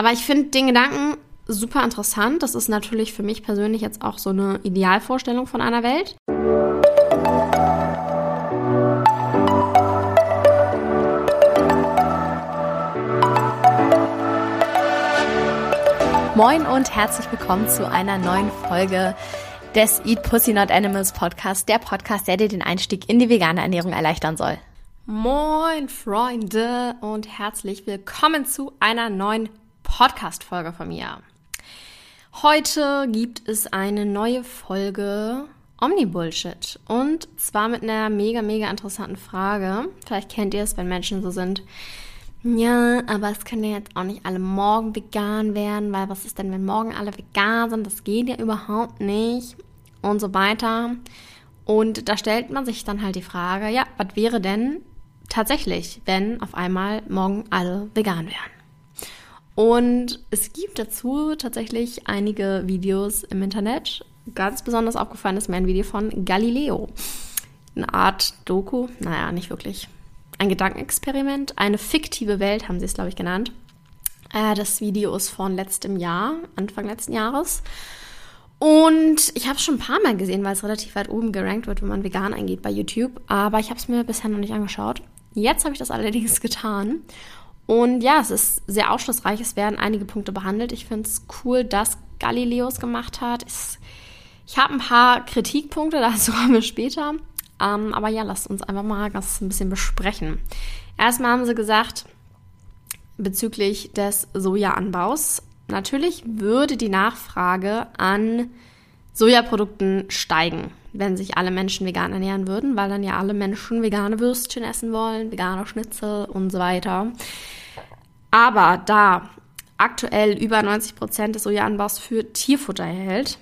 Aber ich finde den Gedanken super interessant. Das ist natürlich für mich persönlich jetzt auch so eine Idealvorstellung von einer Welt. Moin und herzlich willkommen zu einer neuen Folge des Eat Pussy Not Animals Podcast, der Podcast, der dir den Einstieg in die vegane Ernährung erleichtern soll. Moin Freunde und herzlich willkommen zu einer neuen Podcast-Folge von mir. Heute gibt es eine neue Folge Omni-Bullshit und zwar mit einer mega, mega interessanten Frage. Vielleicht kennt ihr es, wenn Menschen so sind, ja, aber es können ja jetzt auch nicht alle morgen vegan werden, weil was ist denn, wenn morgen alle vegan sind? Das geht ja überhaupt nicht und so weiter. Und da stellt man sich dann halt die Frage, ja, was wäre denn tatsächlich, wenn auf einmal morgen alle vegan wären? Und es gibt dazu tatsächlich einige Videos im Internet. Ganz besonders aufgefallen ist mir ein Video von Galileo. Eine Art Doku, naja, nicht wirklich ein Gedankenexperiment, eine fiktive Welt haben sie es, glaube ich, genannt. Äh, das Video ist von letztem Jahr, Anfang letzten Jahres. Und ich habe es schon ein paar Mal gesehen, weil es relativ weit oben gerankt wird, wenn man vegan eingeht bei YouTube. Aber ich habe es mir bisher noch nicht angeschaut. Jetzt habe ich das allerdings getan. Und ja, es ist sehr aufschlussreich. Es werden einige Punkte behandelt. Ich finde es cool, dass Galileos gemacht hat. Ich habe ein paar Kritikpunkte, dazu kommen wir später. Ähm, aber ja, lasst uns einfach mal das ein bisschen besprechen. Erstmal haben sie gesagt, bezüglich des Sojaanbaus, natürlich würde die Nachfrage an Sojaprodukten steigen, wenn sich alle Menschen vegan ernähren würden, weil dann ja alle Menschen vegane Würstchen essen wollen, vegane Schnitzel und so weiter. Aber da aktuell über 90 Prozent des Sojaanbaus für Tierfutter erhält,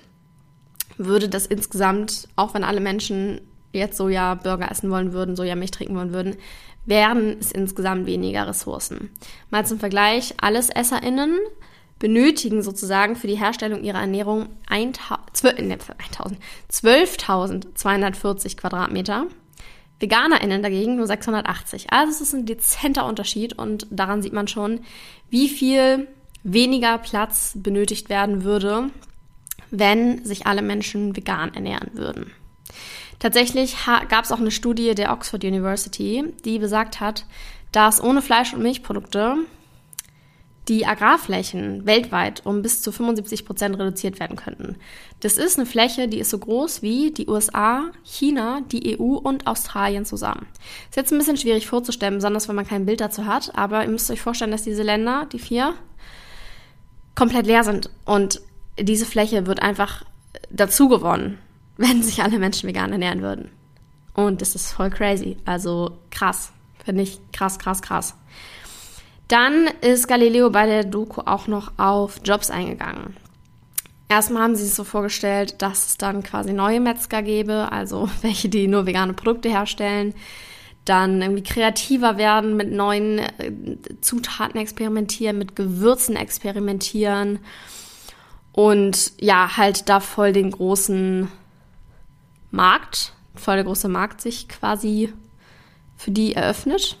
würde das insgesamt, auch wenn alle Menschen jetzt Soja-Burger essen wollen würden, Sojamilch trinken wollen würden, wären es insgesamt weniger Ressourcen. Mal zum Vergleich, alles EsserInnen benötigen sozusagen für die Herstellung ihrer Ernährung 12.240 Quadratmeter. VeganerInnen dagegen nur 680. Also es ist ein dezenter Unterschied und daran sieht man schon, wie viel weniger Platz benötigt werden würde, wenn sich alle Menschen vegan ernähren würden. Tatsächlich gab es auch eine Studie der Oxford University, die besagt hat, dass ohne Fleisch- und Milchprodukte die Agrarflächen weltweit um bis zu 75 Prozent reduziert werden könnten. Das ist eine Fläche, die ist so groß wie die USA, China, die EU und Australien zusammen. Ist jetzt ein bisschen schwierig vorzustellen, besonders wenn man kein Bild dazu hat, aber ihr müsst euch vorstellen, dass diese Länder, die vier, komplett leer sind und diese Fläche wird einfach dazu gewonnen wenn sich alle Menschen vegan ernähren würden. Und das ist voll crazy. Also krass. Finde ich krass, krass, krass. Dann ist Galileo bei der Doku auch noch auf Jobs eingegangen. Erstmal haben sie es so vorgestellt, dass es dann quasi neue Metzger gäbe, also welche, die nur vegane Produkte herstellen, dann irgendwie kreativer werden, mit neuen äh, Zutaten experimentieren, mit Gewürzen experimentieren und ja, halt da voll den großen Markt, voll der große Markt sich quasi für die eröffnet.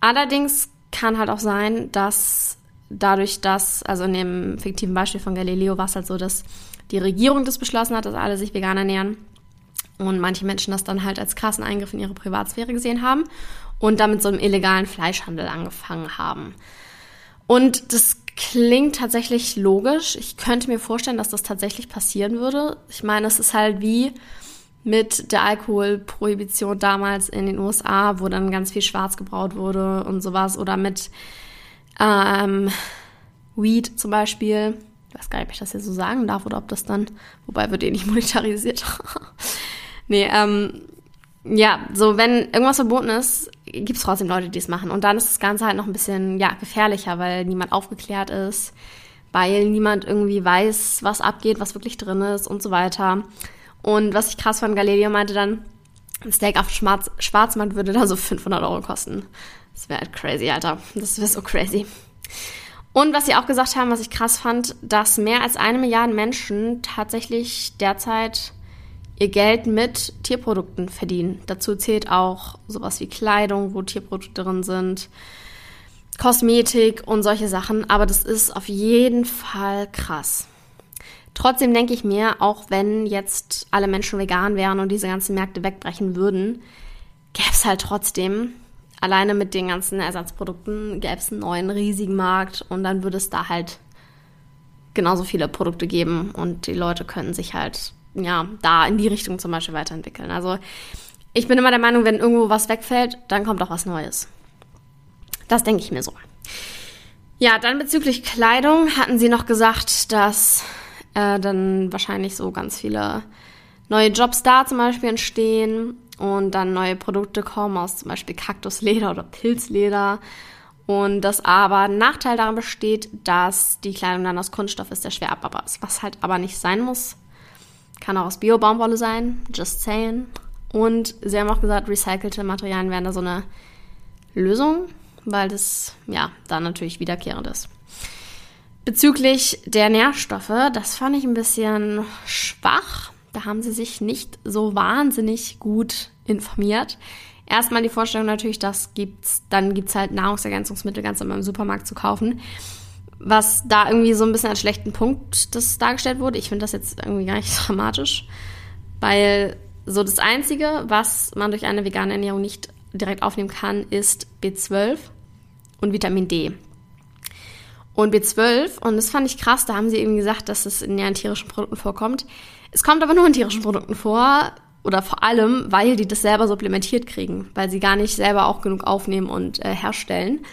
Allerdings kann halt auch sein, dass dadurch, dass, also in dem fiktiven Beispiel von Galileo war es halt so, dass die Regierung das beschlossen hat, dass alle sich vegan ernähren und manche Menschen das dann halt als krassen Eingriff in ihre Privatsphäre gesehen haben und damit so einem illegalen Fleischhandel angefangen haben. Und das klingt tatsächlich logisch. Ich könnte mir vorstellen, dass das tatsächlich passieren würde. Ich meine, es ist halt wie mit der Alkoholprohibition damals in den USA, wo dann ganz viel schwarz gebraut wurde und sowas. Oder mit ähm, Weed zum Beispiel. Ich weiß gar nicht, ob ich das hier so sagen darf oder ob das dann, wobei wird eh nicht monetarisiert. nee, ähm, ja, so wenn irgendwas verboten ist, gibt es trotzdem Leute, die es machen. Und dann ist das Ganze halt noch ein bisschen ja, gefährlicher, weil niemand aufgeklärt ist, weil niemand irgendwie weiß, was abgeht, was wirklich drin ist und so weiter. Und was ich krass fand, Galileo meinte dann, ein Steak auf Schwarz Schwarzmarkt würde da so 500 Euro kosten. Das wäre halt crazy, Alter. Das wäre so crazy. Und was sie auch gesagt haben, was ich krass fand, dass mehr als eine Milliarde Menschen tatsächlich derzeit ihr Geld mit Tierprodukten verdienen. Dazu zählt auch sowas wie Kleidung, wo Tierprodukte drin sind. Kosmetik und solche Sachen, aber das ist auf jeden Fall krass. Trotzdem denke ich mir, auch wenn jetzt alle Menschen vegan wären und diese ganzen Märkte wegbrechen würden, gäbe es halt trotzdem, alleine mit den ganzen Ersatzprodukten, gäbe es einen neuen riesigen Markt und dann würde es da halt genauso viele Produkte geben und die Leute könnten sich halt, ja, da in die Richtung zum Beispiel weiterentwickeln. Also ich bin immer der Meinung, wenn irgendwo was wegfällt, dann kommt auch was Neues. Das denke ich mir so. Ja, dann bezüglich Kleidung hatten sie noch gesagt, dass äh, dann wahrscheinlich so ganz viele neue Jobs da zum Beispiel entstehen und dann neue Produkte kommen aus zum Beispiel Kaktusleder oder Pilzleder. Und dass aber ein Nachteil daran besteht, dass die Kleidung dann aus Kunststoff ist, der schwer abbaubar ist. Was halt aber nicht sein muss. Kann auch aus Bio-Baumwolle sein, just saying. Und sie haben auch gesagt, recycelte Materialien wären da so eine Lösung, weil das ja dann natürlich wiederkehrend ist. Bezüglich der Nährstoffe, das fand ich ein bisschen schwach. Da haben sie sich nicht so wahnsinnig gut informiert. Erstmal die Vorstellung natürlich, das gibt's, dann gibt's halt Nahrungsergänzungsmittel ganz immer im Supermarkt zu kaufen. Was da irgendwie so ein bisschen als schlechten Punkt das dargestellt wurde. Ich finde das jetzt irgendwie gar nicht dramatisch, weil so das Einzige, was man durch eine vegane Ernährung nicht direkt aufnehmen kann, ist B12 und Vitamin D und B12. Und das fand ich krass, da haben sie eben gesagt, dass es in näheren tierischen Produkten vorkommt. Es kommt aber nur in tierischen Produkten vor, oder vor allem, weil die das selber supplementiert kriegen, weil sie gar nicht selber auch genug aufnehmen und äh, herstellen.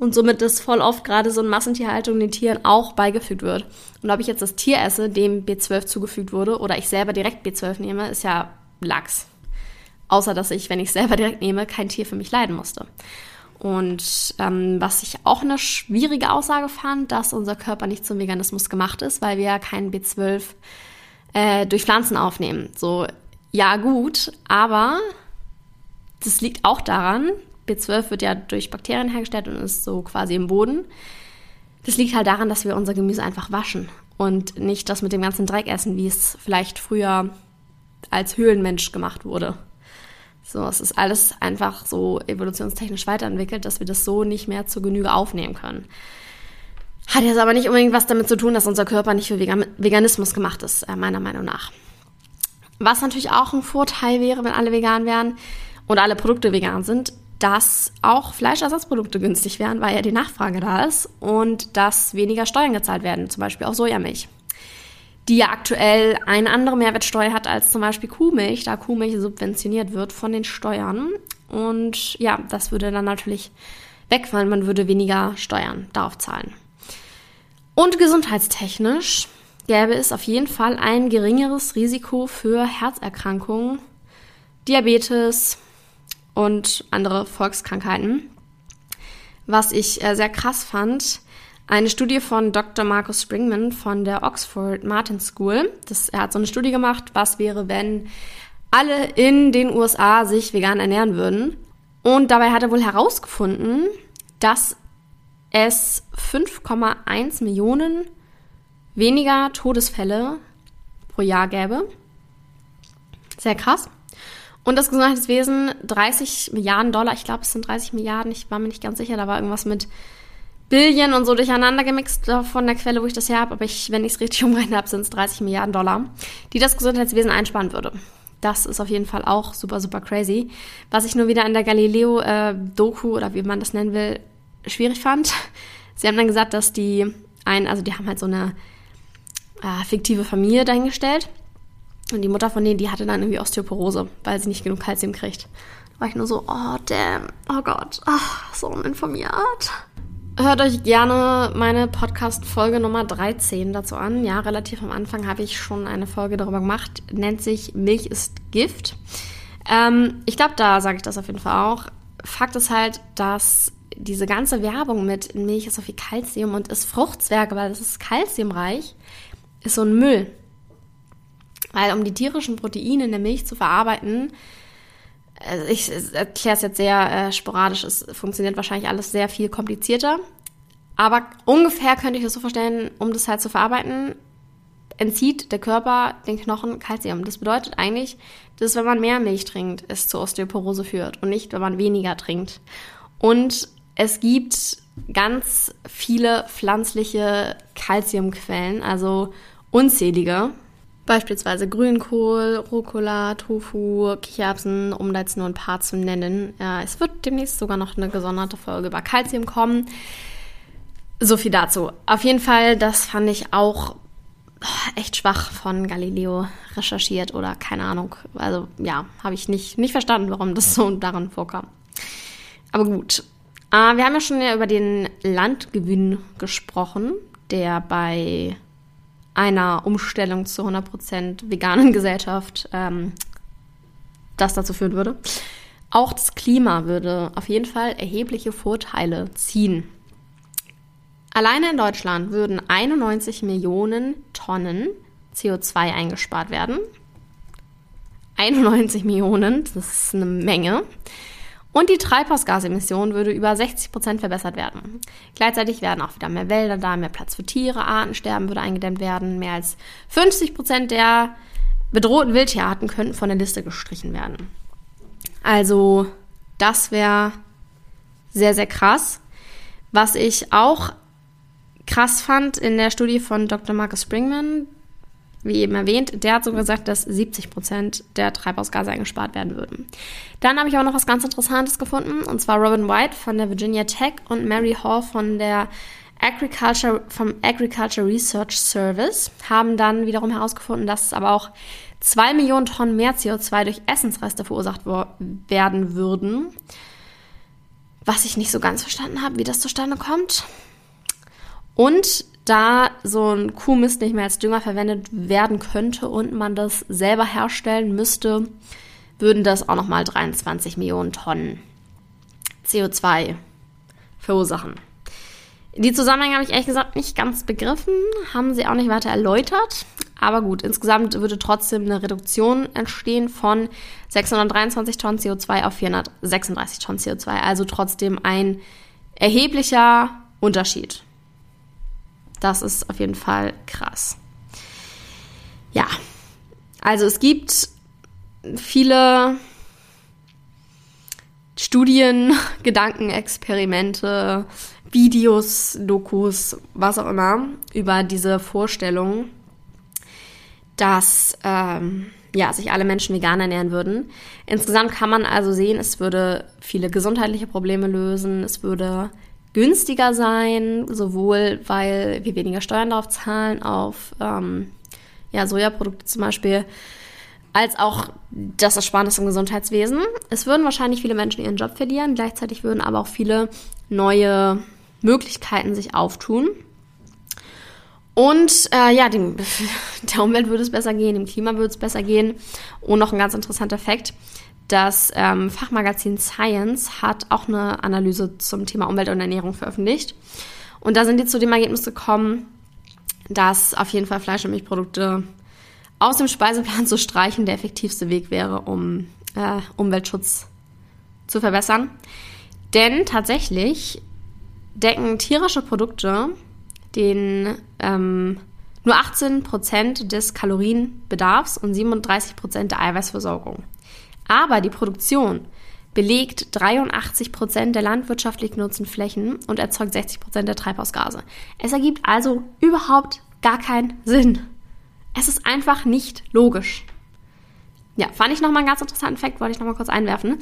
Und somit das voll oft gerade so in Massentierhaltung den Tieren auch beigefügt wird. Und ob ich jetzt das Tier esse, dem B12 zugefügt wurde, oder ich selber direkt B12 nehme, ist ja Lachs. Außer dass ich, wenn ich selber direkt nehme, kein Tier für mich leiden musste. Und ähm, was ich auch eine schwierige Aussage fand, dass unser Körper nicht zum Veganismus gemacht ist, weil wir ja keinen B12 äh, durch Pflanzen aufnehmen. So, ja gut, aber das liegt auch daran, B12 wird ja durch Bakterien hergestellt und ist so quasi im Boden. Das liegt halt daran, dass wir unser Gemüse einfach waschen und nicht das mit dem ganzen Dreck essen, wie es vielleicht früher als Höhlenmensch gemacht wurde. So, es ist alles einfach so evolutionstechnisch weiterentwickelt, dass wir das so nicht mehr zur Genüge aufnehmen können. Hat jetzt aber nicht unbedingt was damit zu tun, dass unser Körper nicht für Veganismus gemacht ist, äh, meiner Meinung nach. Was natürlich auch ein Vorteil wäre, wenn alle vegan wären und alle Produkte vegan sind, dass auch Fleischersatzprodukte günstig wären, weil ja die Nachfrage da ist und dass weniger Steuern gezahlt werden, zum Beispiel auf Sojamilch die ja aktuell eine andere Mehrwertsteuer hat als zum Beispiel Kuhmilch, da Kuhmilch subventioniert wird von den Steuern. Und ja, das würde dann natürlich wegfallen, man würde weniger Steuern darauf zahlen. Und gesundheitstechnisch gäbe es auf jeden Fall ein geringeres Risiko für Herzerkrankungen, Diabetes und andere Volkskrankheiten. Was ich äh, sehr krass fand, eine Studie von Dr. Markus Springman von der Oxford Martin School. Das, er hat so eine Studie gemacht, was wäre, wenn alle in den USA sich vegan ernähren würden. Und dabei hat er wohl herausgefunden, dass es 5,1 Millionen weniger Todesfälle pro Jahr gäbe. Sehr krass. Und das Gesundheitswesen 30 Milliarden Dollar, ich glaube es sind 30 Milliarden, ich war mir nicht ganz sicher, da war irgendwas mit Billion und so durcheinander gemixt von der Quelle, wo ich das her habe, aber ich, wenn ich es richtig umrechne habe, sind es 30 Milliarden Dollar, die das Gesundheitswesen einsparen würde. Das ist auf jeden Fall auch super, super crazy. Was ich nur wieder in der Galileo-Doku äh, oder wie man das nennen will, schwierig fand. Sie haben dann gesagt, dass die ein, also die haben halt so eine äh, fiktive Familie dahingestellt. Und die Mutter von denen, die hatte dann irgendwie Osteoporose, weil sie nicht genug Kalzium kriegt. Da war ich nur so, oh damn, oh Gott, oh, so uninformiert. Hört euch gerne meine Podcast-Folge Nummer 13 dazu an. Ja, relativ am Anfang habe ich schon eine Folge darüber gemacht. Nennt sich Milch ist Gift. Ähm, ich glaube, da sage ich das auf jeden Fall auch. Fakt ist halt, dass diese ganze Werbung mit Milch ist so viel Kalzium und ist Fruchtzwerge, weil es ist kalziumreich, ist so ein Müll. Weil um die tierischen Proteine in der Milch zu verarbeiten, also ich erkläre es jetzt sehr äh, sporadisch, es funktioniert wahrscheinlich alles sehr viel komplizierter. Aber ungefähr könnte ich das so vorstellen, um das halt zu verarbeiten, entzieht der Körper den Knochen Kalzium. Das bedeutet eigentlich, dass wenn man mehr Milch trinkt, es zur Osteoporose führt und nicht, wenn man weniger trinkt. Und es gibt ganz viele pflanzliche Kalziumquellen, also unzählige. Beispielsweise Grünkohl, Rucola, Tofu, Kichererbsen, um da jetzt nur ein paar zu nennen. Ja, es wird demnächst sogar noch eine gesonderte Folge über Kalzium kommen. So viel dazu. Auf jeden Fall, das fand ich auch echt schwach von Galileo recherchiert oder keine Ahnung. Also ja, habe ich nicht, nicht verstanden, warum das so darin vorkam. Aber gut. Äh, wir haben ja schon über den Landgewinn gesprochen, der bei einer Umstellung zur 100% veganen Gesellschaft ähm, das dazu führen würde. Auch das Klima würde auf jeden Fall erhebliche Vorteile ziehen. Alleine in Deutschland würden 91 Millionen Tonnen CO2 eingespart werden. 91 Millionen, das ist eine Menge. Und die Treibhausgasemission würde über 60 Prozent verbessert werden. Gleichzeitig werden auch wieder mehr Wälder da, mehr Platz für Tiere, Artensterben würde eingedämmt werden. Mehr als 50 Prozent der bedrohten Wildtierarten könnten von der Liste gestrichen werden. Also, das wäre sehr, sehr krass. Was ich auch krass fand in der Studie von Dr. Marcus Springman, wie eben erwähnt, der hat sogar gesagt, dass 70 Prozent der Treibhausgase eingespart werden würden. Dann habe ich auch noch was ganz Interessantes gefunden, und zwar Robin White von der Virginia Tech und Mary Hall von der Agriculture, vom Agriculture Research Service haben dann wiederum herausgefunden, dass es aber auch zwei Millionen Tonnen mehr CO2 durch Essensreste verursacht werden würden. Was ich nicht so ganz verstanden habe, wie das zustande kommt. Und da so ein Kuhmist nicht mehr als Dünger verwendet werden könnte und man das selber herstellen müsste, würden das auch nochmal 23 Millionen Tonnen CO2 verursachen. Die Zusammenhänge habe ich ehrlich gesagt nicht ganz begriffen, haben sie auch nicht weiter erläutert. Aber gut, insgesamt würde trotzdem eine Reduktion entstehen von 623 Tonnen CO2 auf 436 Tonnen CO2. Also trotzdem ein erheblicher Unterschied. Das ist auf jeden Fall krass. Ja, also es gibt viele Studien, Gedankenexperimente, Videos, Dokus, was auch immer, über diese Vorstellung, dass ähm, ja, sich alle Menschen vegan ernähren würden. Insgesamt kann man also sehen, es würde viele gesundheitliche Probleme lösen, es würde günstiger sein, sowohl weil wir weniger Steuern darauf zahlen, auf ähm, ja, Sojaprodukte zum Beispiel, als auch das Ersparnis im Gesundheitswesen. Es würden wahrscheinlich viele Menschen ihren Job verlieren, gleichzeitig würden aber auch viele neue Möglichkeiten sich auftun. Und äh, ja, dem, der Umwelt würde es besser gehen, dem Klima würde es besser gehen. Und noch ein ganz interessanter Fakt. Das ähm, Fachmagazin Science hat auch eine Analyse zum Thema Umwelt und Ernährung veröffentlicht. Und da sind die zu dem Ergebnis gekommen, dass auf jeden Fall Fleisch- und Milchprodukte aus dem Speiseplan zu streichen der effektivste Weg wäre, um äh, Umweltschutz zu verbessern. Denn tatsächlich decken tierische Produkte den ähm, nur 18% des Kalorienbedarfs und 37% der Eiweißversorgung. Aber die Produktion belegt 83 Prozent der landwirtschaftlich genutzten Flächen und erzeugt 60 Prozent der Treibhausgase. Es ergibt also überhaupt gar keinen Sinn. Es ist einfach nicht logisch. Ja, fand ich nochmal einen ganz interessanten Fakt, wollte ich nochmal kurz einwerfen.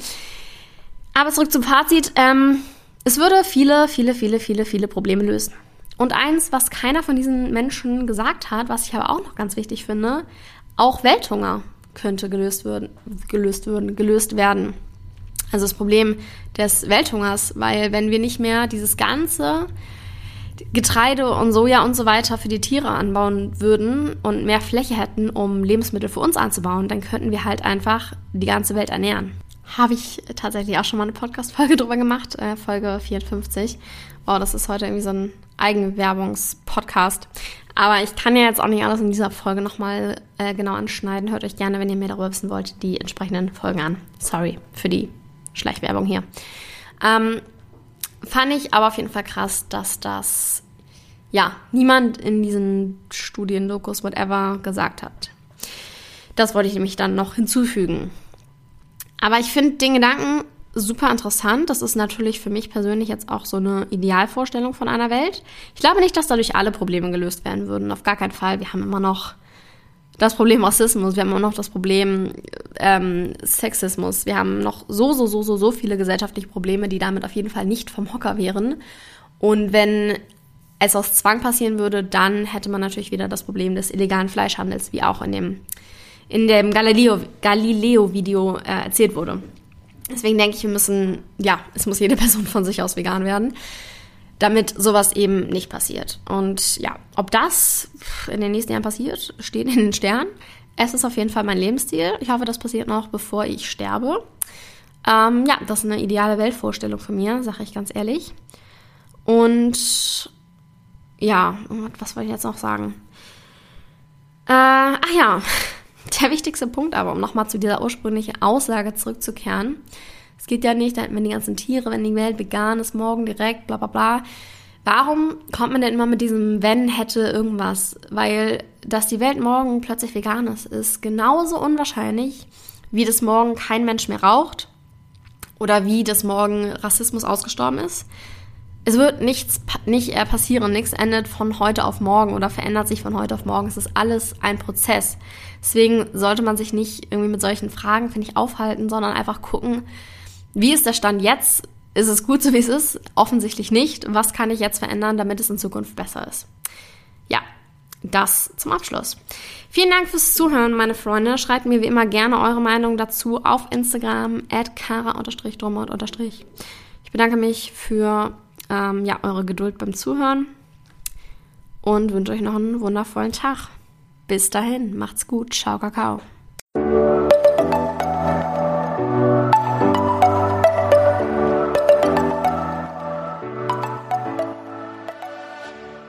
Aber zurück zum Fazit. Ähm, es würde viele, viele, viele, viele, viele Probleme lösen. Und eins, was keiner von diesen Menschen gesagt hat, was ich aber auch noch ganz wichtig finde, auch Welthunger könnte gelöst, würden, gelöst, würden, gelöst werden. Also das Problem des Welthungers, weil wenn wir nicht mehr dieses ganze Getreide und Soja und so weiter für die Tiere anbauen würden und mehr Fläche hätten, um Lebensmittel für uns anzubauen, dann könnten wir halt einfach die ganze Welt ernähren. Habe ich tatsächlich auch schon mal eine Podcast-Folge drüber gemacht, äh, Folge 54. Wow, das ist heute irgendwie so ein Eigenwerbungspodcast. Aber ich kann ja jetzt auch nicht alles in dieser Folge nochmal äh, genau anschneiden. Hört euch gerne, wenn ihr mehr darüber wissen wollt, die entsprechenden Folgen an. Sorry für die Schleichwerbung hier. Ähm, fand ich aber auf jeden Fall krass, dass das ja niemand in diesen Studien, Dokus, whatever gesagt hat. Das wollte ich nämlich dann noch hinzufügen. Aber ich finde den Gedanken super interessant. Das ist natürlich für mich persönlich jetzt auch so eine Idealvorstellung von einer Welt. Ich glaube nicht, dass dadurch alle Probleme gelöst werden würden. Auf gar keinen Fall. Wir haben immer noch das Problem Rassismus, wir haben immer noch das Problem ähm, Sexismus. Wir haben noch so, so, so, so, so viele gesellschaftliche Probleme, die damit auf jeden Fall nicht vom Hocker wären. Und wenn es aus Zwang passieren würde, dann hätte man natürlich wieder das Problem des illegalen Fleischhandels, wie auch in dem, in dem Galileo-Video Galileo äh, erzählt wurde. Deswegen denke ich, wir müssen, ja, es muss jede Person von sich aus vegan werden, damit sowas eben nicht passiert. Und ja, ob das in den nächsten Jahren passiert, steht in den Sternen. Es ist auf jeden Fall mein Lebensstil. Ich hoffe, das passiert noch, bevor ich sterbe. Ähm, ja, das ist eine ideale Weltvorstellung von mir, sage ich ganz ehrlich. Und ja, was wollte ich jetzt noch sagen? Äh, ach ja, der wichtigste Punkt aber, um nochmal zu dieser ursprünglichen Aussage zurückzukehren. Es geht ja nicht, wenn die ganzen Tiere, wenn die Welt vegan ist, morgen direkt, bla bla bla. Warum kommt man denn immer mit diesem wenn, hätte, irgendwas? Weil, dass die Welt morgen plötzlich vegan ist, ist genauso unwahrscheinlich, wie das morgen kein Mensch mehr raucht oder wie das morgen Rassismus ausgestorben ist es wird nichts nicht äh, passieren, nichts endet von heute auf morgen oder verändert sich von heute auf morgen. Es ist alles ein Prozess. Deswegen sollte man sich nicht irgendwie mit solchen Fragen, finde ich, aufhalten, sondern einfach gucken, wie ist der Stand jetzt? Ist es gut so, wie es ist? Offensichtlich nicht. Was kann ich jetzt verändern, damit es in Zukunft besser ist? Ja, das zum Abschluss. Vielen Dank fürs Zuhören, meine Freunde. Schreibt mir wie immer gerne eure Meinung dazu auf Instagram at kara-dromot- Ich bedanke mich für ähm, ja, eure Geduld beim Zuhören und wünsche euch noch einen wundervollen Tag. Bis dahin, macht's gut. Ciao, Kakao.